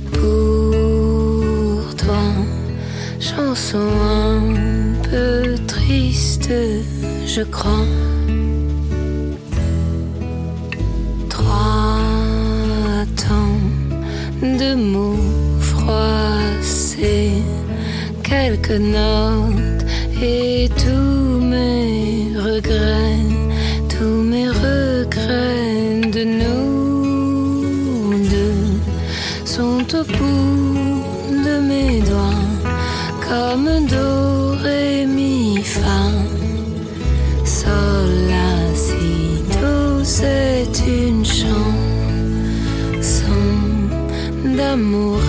pour toi. Chanson un peu triste, je crois. Trois temps de mots froissés, quelques notes et tous mes regrets, d'amour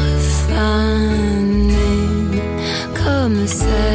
fanée comme celle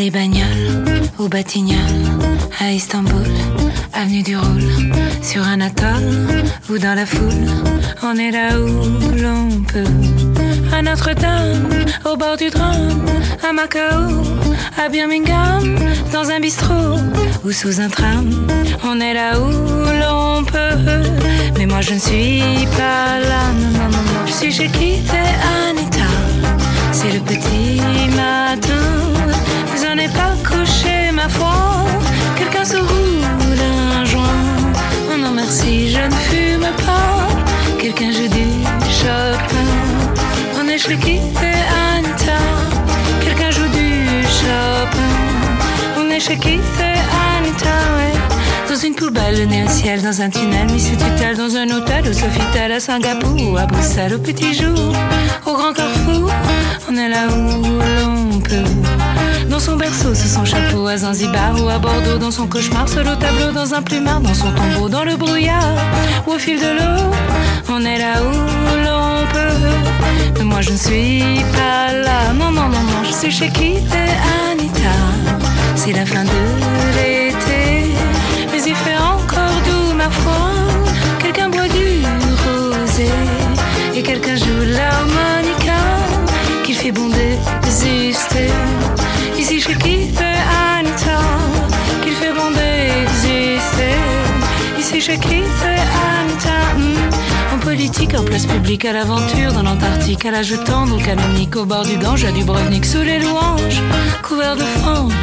les bagnoles, au Batignolles, à Istanbul, avenue du Roule, sur un atoll ou dans la foule, on est là où l'on peut. À Notre-Dame, au bord du drame, à Macao, à Birmingham, dans un bistrot ou sous un tram, on est là où l'on peut. Mais moi je ne suis pas là, non, non, non, non. Je suis chez qui fait Anita. C'est le petit matin, Quelqu'un joue du Chopin. On est chez qui fait Anita, ouais. Dans une poubelle, le nez au ciel, dans un tunnel, mis sous tutelle, dans un hôtel, au Sofitel, à Singapour, ou à Bruxelles, au petit jour, au grand carrefour, on est là où l'on peut. Dans son berceau, sous son chapeau, à Zanzibar ou à Bordeaux, dans son cauchemar, seul au tableau, dans un plumard, dans son tombeau, dans le brouillard, ou au fil de l'eau, on est là où l'on Mais moi je ne suis pas là, non, non, non, non, je suis chez qui fait Anita. C'est la fin de l'été, mais il fait encore doux, ma foi. Quelqu'un boit du rosé et quelqu'un joue l'harmonica. Qu'il fait bon d'exister. Ici chez qui fait Anita. Qu'il fait bon d'exister. Ici chez qui fait Anita. Hmm, en place publique à l'aventure dans l'Antarctique à l'âge tendre au canonique au bord du Gange à Dubrovnik sous les louanges. Couvert de franges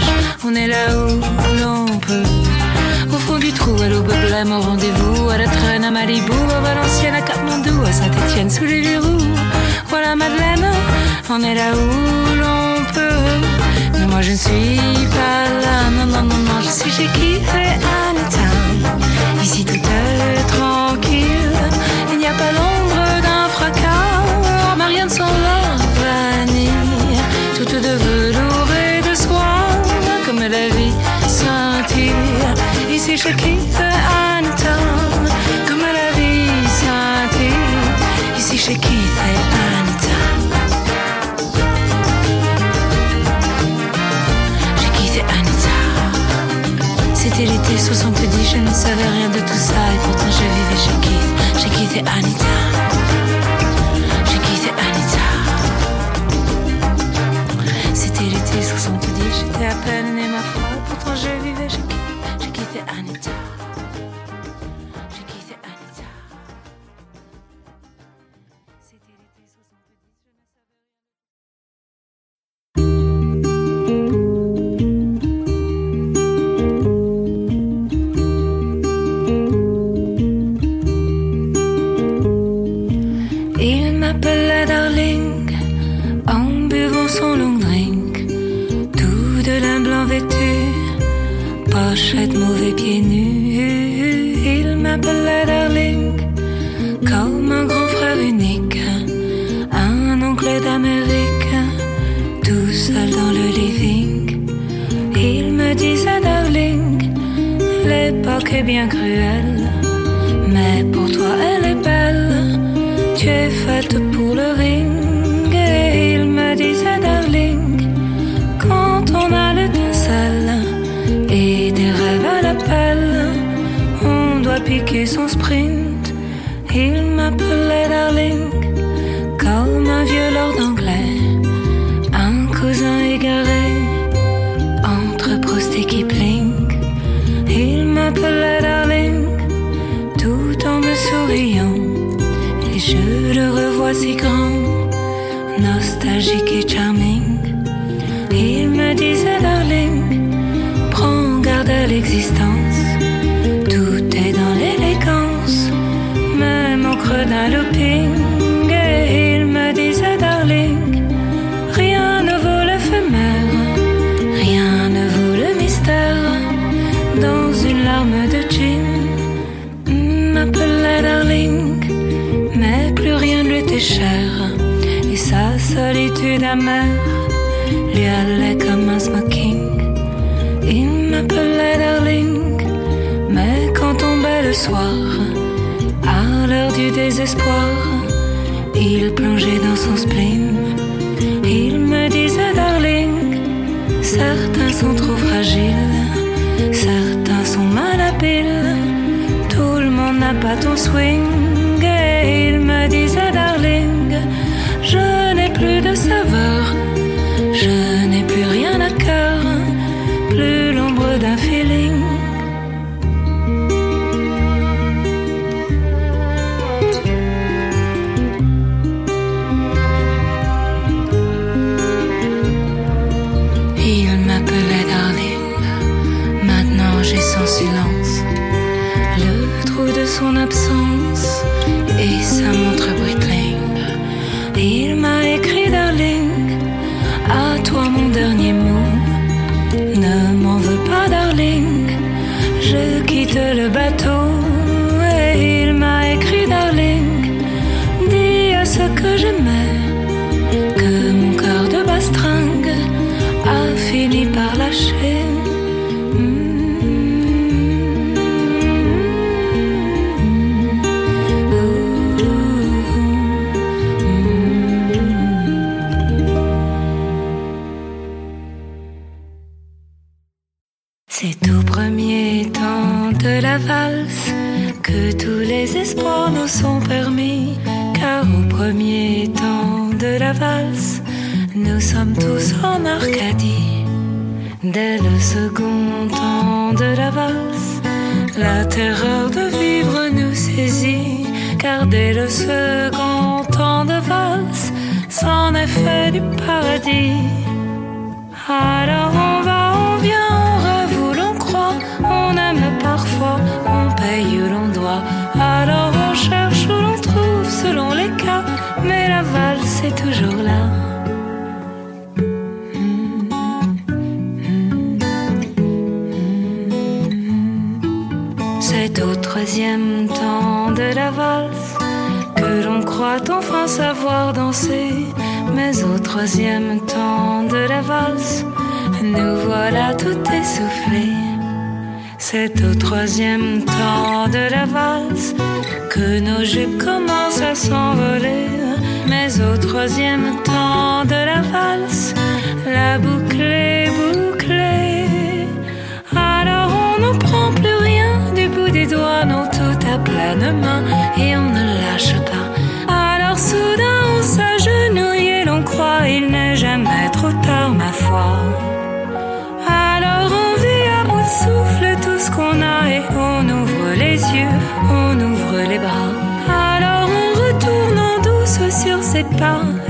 on est là où l'on peut. Au fond du trou à l'aube blême au rendez-vous à la traîne à Malibu à Valenciennes à Katmandou à Saint-Étienne sous les verrous voilà Madeleine on est là où l'on peut. Mais moi je ne suis pas là. Non non non non je suis chez qui fait état ici tout est tranquille chez qui fait un temps comme la vie scintille ici qui fait un temps j'ai quitté Anita c'était l'été 70 je ne savais rien de tout ça. Et pourtant je vivais chez qui j'ai quitté Anita j'ai quitté Anita c'était l'été 70 j'étais à peine né ma foi. Pourtant je vivais j'ai quitté Anita d'Amérique tout seul dans le living. Il me disait Darling l'époque est bien cruelle. Mais pour toi elle est belle. Tu es faite pour le ring. Et il me disait darling quand on a l'étincelle et des rêves à l'appel on doit piquer son sprint. Il m'appelait darling d'un looping et il me disait darling rien ne vaut l'éphémère rien ne vaut le mystère. Dans une larme de gin m'appelait darling mais plus rien ne lui était cher. Et sa solitude amère lui allait comme un smoking. Il m'appelait darling mais quand tombait le soir désespoir. Il plongeait dans son spleen. Il me disait darling certains sont trop fragiles certains sont malhabiles tout le monde n'a pas ton swing tous les espoirs nous sont permis, car au premier temps de la valse, nous sommes tous en Arcadie. Dès le second temps de la valse, la terreur de vivre nous saisit, car Regardez le second temps de valse, c'en est fait du paradis. Alors on va, on vient, on rêve l'on croit, on aime parfois, où l'on doit. Alors on cherche où l'on trouve selon les cas, mais la valse est toujours là. C'est au troisième temps de la valse que l'on croit enfin savoir danser. Mais au troisième temps de la valse, nous voilà tout essoufflés. C'est au troisième temps de la valse que nos jupes commencent à s'envoler. Mais au troisième temps de la valse, la boucle est bouclée. Alors on ne prend plus rien du bout des doigts, non tout à pleine main et on ne lâche pas. Alors soudain on s'agenouille et l'on croit il n'est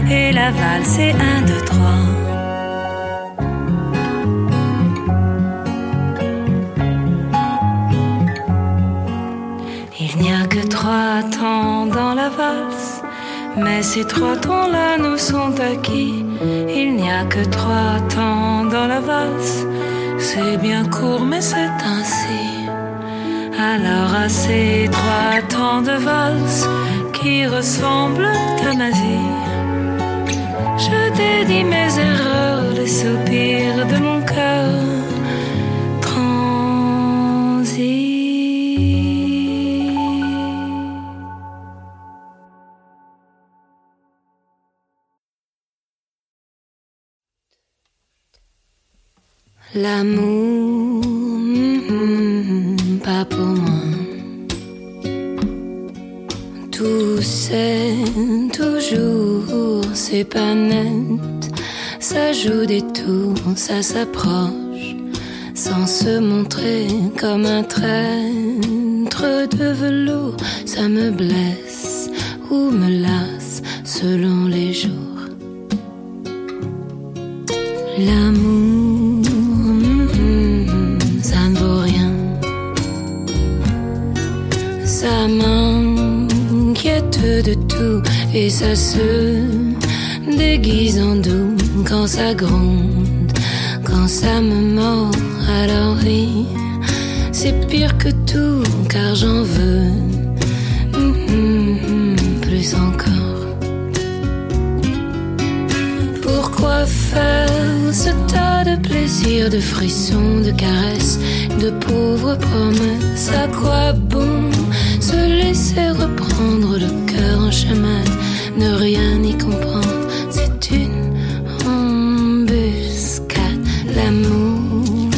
et la valse est un, deux, trois. Il n'y a que trois temps dans la valse, mais ces trois temps-là nous sont acquis. Il n'y a que trois temps dans la valse, c'est bien court, mais c'est ainsi. Alors à ces trois temps de valse qui ressemblent à ma vie, je dédie mes erreurs, les soupirs de mon cœur. L'amour, Toujours, c'est pas net. Ça joue des tours, ça s'approche, sans se montrer comme un traître de velours. Ça me blesse ou me lasse selon les jours. L'amour, mm, ça ne vaut rien. Ça de tout et ça se déguise en doux quand ça gronde, quand ça me mord. Alors oui, c'est pire que tout car j'en veux plus encore. Pourquoi faire ce tas de plaisirs, de frissons, de caresses, de pauvres promesses? À quoi bon se laisser reprendre le cœur en chemin, ne rien y comprendre C'est une embuscade, l'amour,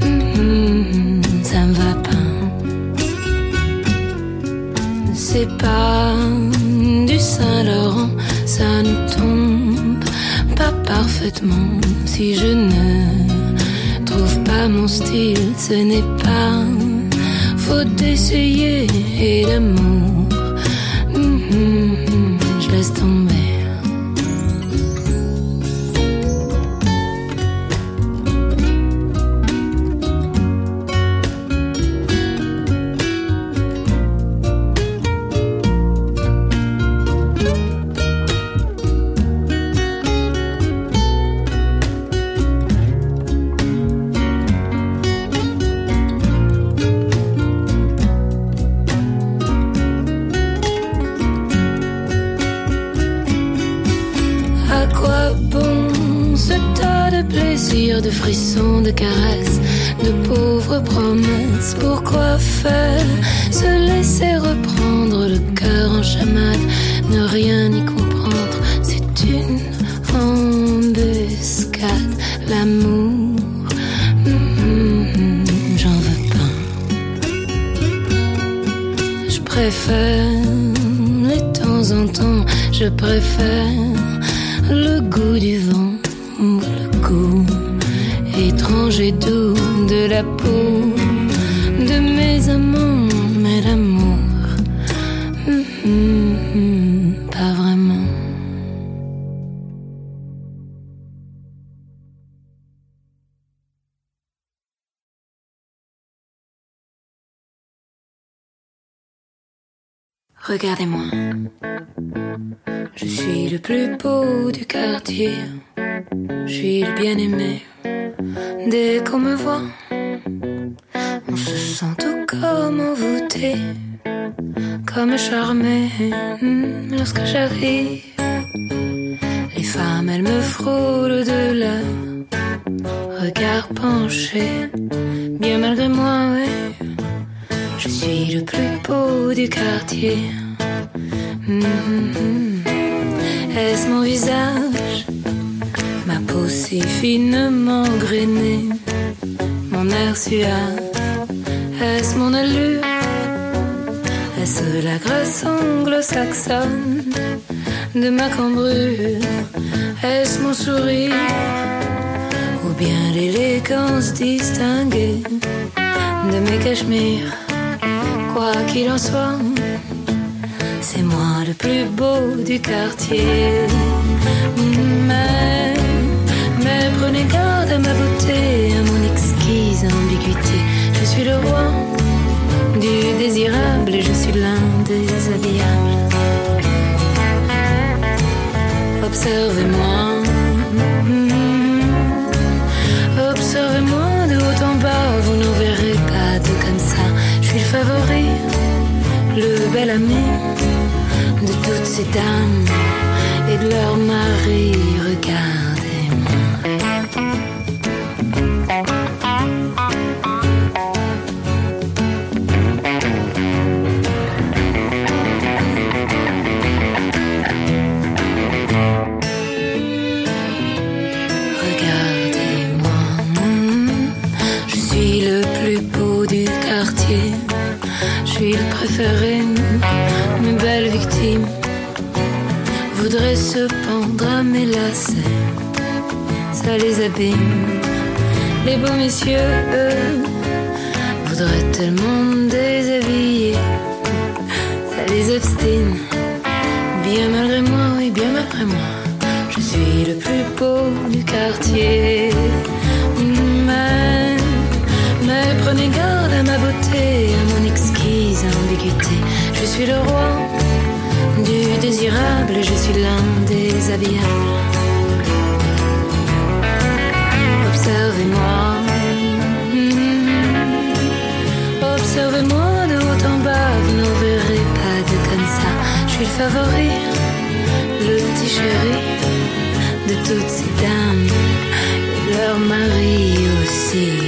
mm, ça me va pas. C'est pas du Saint-Laurent, ça ne tombe pas parfaitement. Si je ne trouve pas mon style, ce n'est pas faute d'essayer et d'amour. Mhm, Je laisse tomber. Caresses, de pauvres promesses Pourquoi faire se laisser reprendre le cœur en chamade, ne rien y comprendre? C'est une embuscade, l'amour. mm, J'en veux pas. Je préfère les temps en temps, je préfère le goût du vent le goût étrange et doux de la peau de mes amants, Regardez-moi. Je suis le plus beau du quartier. Je suis le bien-aimé. Dès qu'on me voit, on se sent tout comme envoûté, comme charmé hmm, lorsque j'arrive. Les femmes, elles me frôlent de leur regard penché, bien malgré moi, ouais. Je suis le plus beau du quartier. Hmm, Est-ce mon visage, ma peau si finement grainée, mon air suave? Est-ce mon allure? Est-ce la grâce anglo-saxonne de ma cambrure? Est-ce mon sourire? Ou bien l'élégance distinguée de mes cachemires? Quoi qu'il en soit, c'est moi le plus beau du quartier. Mais, mais prenez garde à ma beauté, à mon exquise ambiguïté. Je suis le roi du désirable et je suis l'un des habillables. Observez-moi. Ces dames et de leurs maris. Regardez-moi. Quartier. Mais, mais prenez garde à ma beauté, à mon exquise ambiguïté. Je suis le roi du désirable, je suis l'un des habillables. Observez-moi. Hmm. Observez-moi de haut en bas, vous n'en verrez pas de comme ça. Je suis le favori, le petit chéri toutes ces dames et de leurs maris aussi.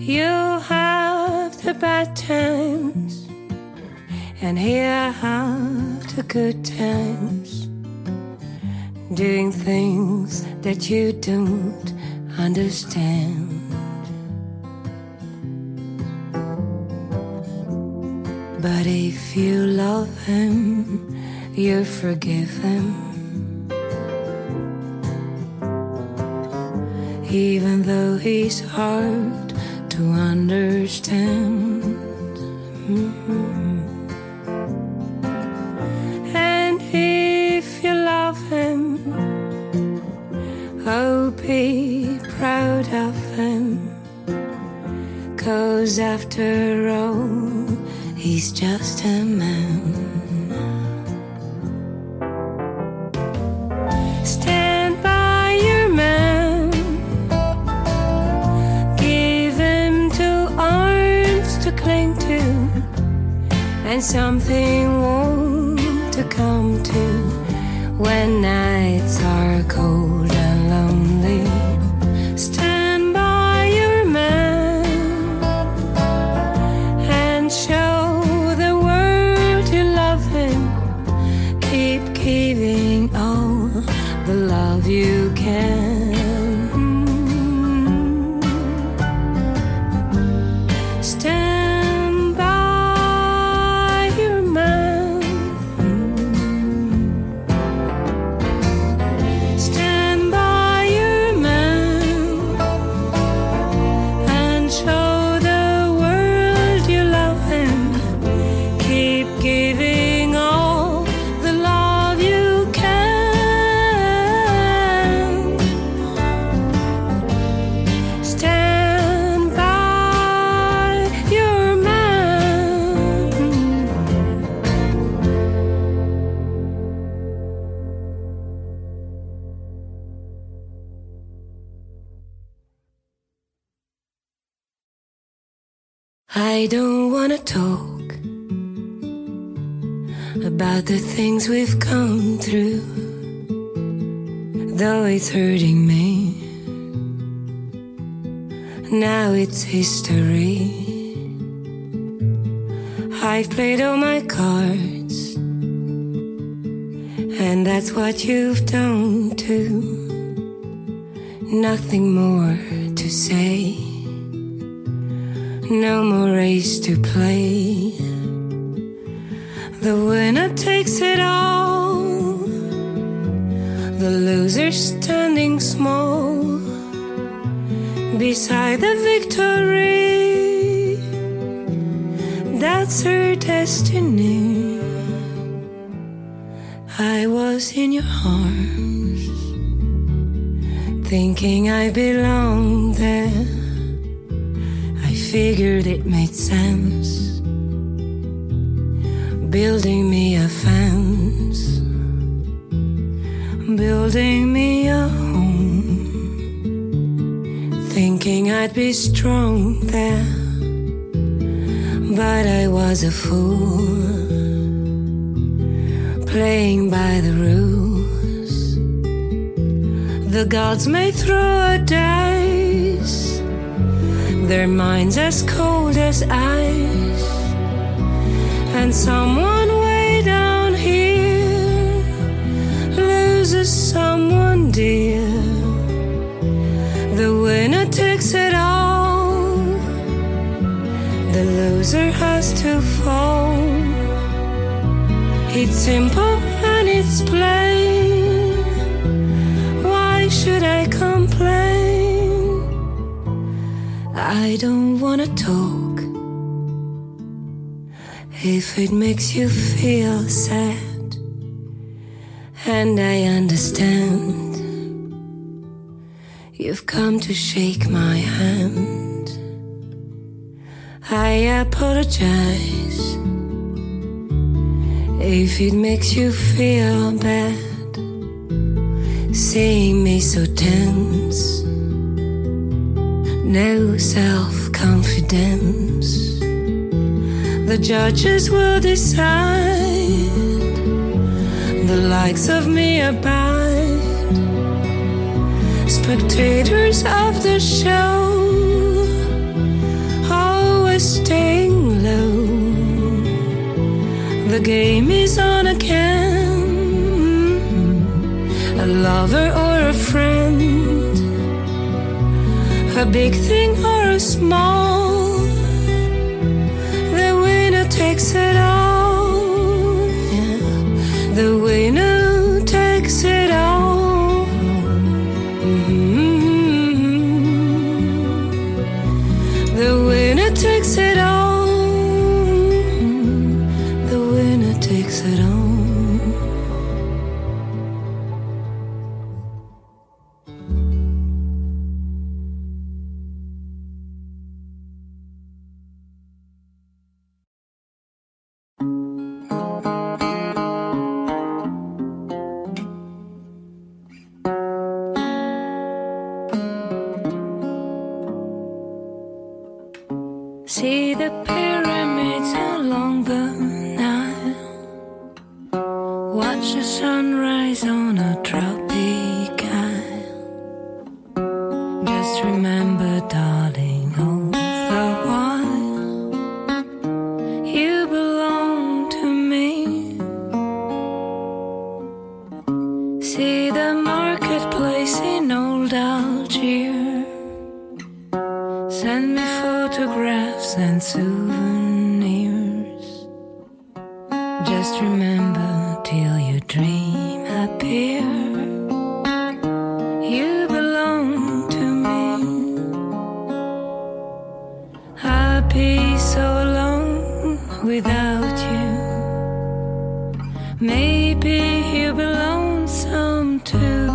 You have the bad times, and here I have the good times doing things that you don't understand. But if you love him, you forgive him. Even though he's hard to understand. Mhm. And if you love him, oh, be proud of him. Cause after all, he's just a man. And something warm to come to when nights are cold I don't wanna talk about the things we've come through, though it's hurting me. Now it's history. I've played all my cards, and that's what you've done too. Nothing more to say. No more race to play. The winner takes it all. The loser standing small beside the victory. That's her destiny. I was in your arms, thinking I belonged there. Figured it made sense, building me a fence, building me a home, thinking I'd be strong there. But I was a fool. Playing by the rules. The gods may throw a dice, their minds as cold as ice, and someone way down here loses someone dear. The winner takes it all, the loser has to fall. It's simple and it's plain. I don't wanna talk. If it makes you feel sad, and I understand, you've come to shake my hand. I apologize if it makes you feel bad, seeing me so tense, no self confidence. The judges will decide, the likes of me abide, spectators of the show, always staying low the game is on again. A lover a big thing or a small. The winner takes it all. Maybe he'll be lonesome too.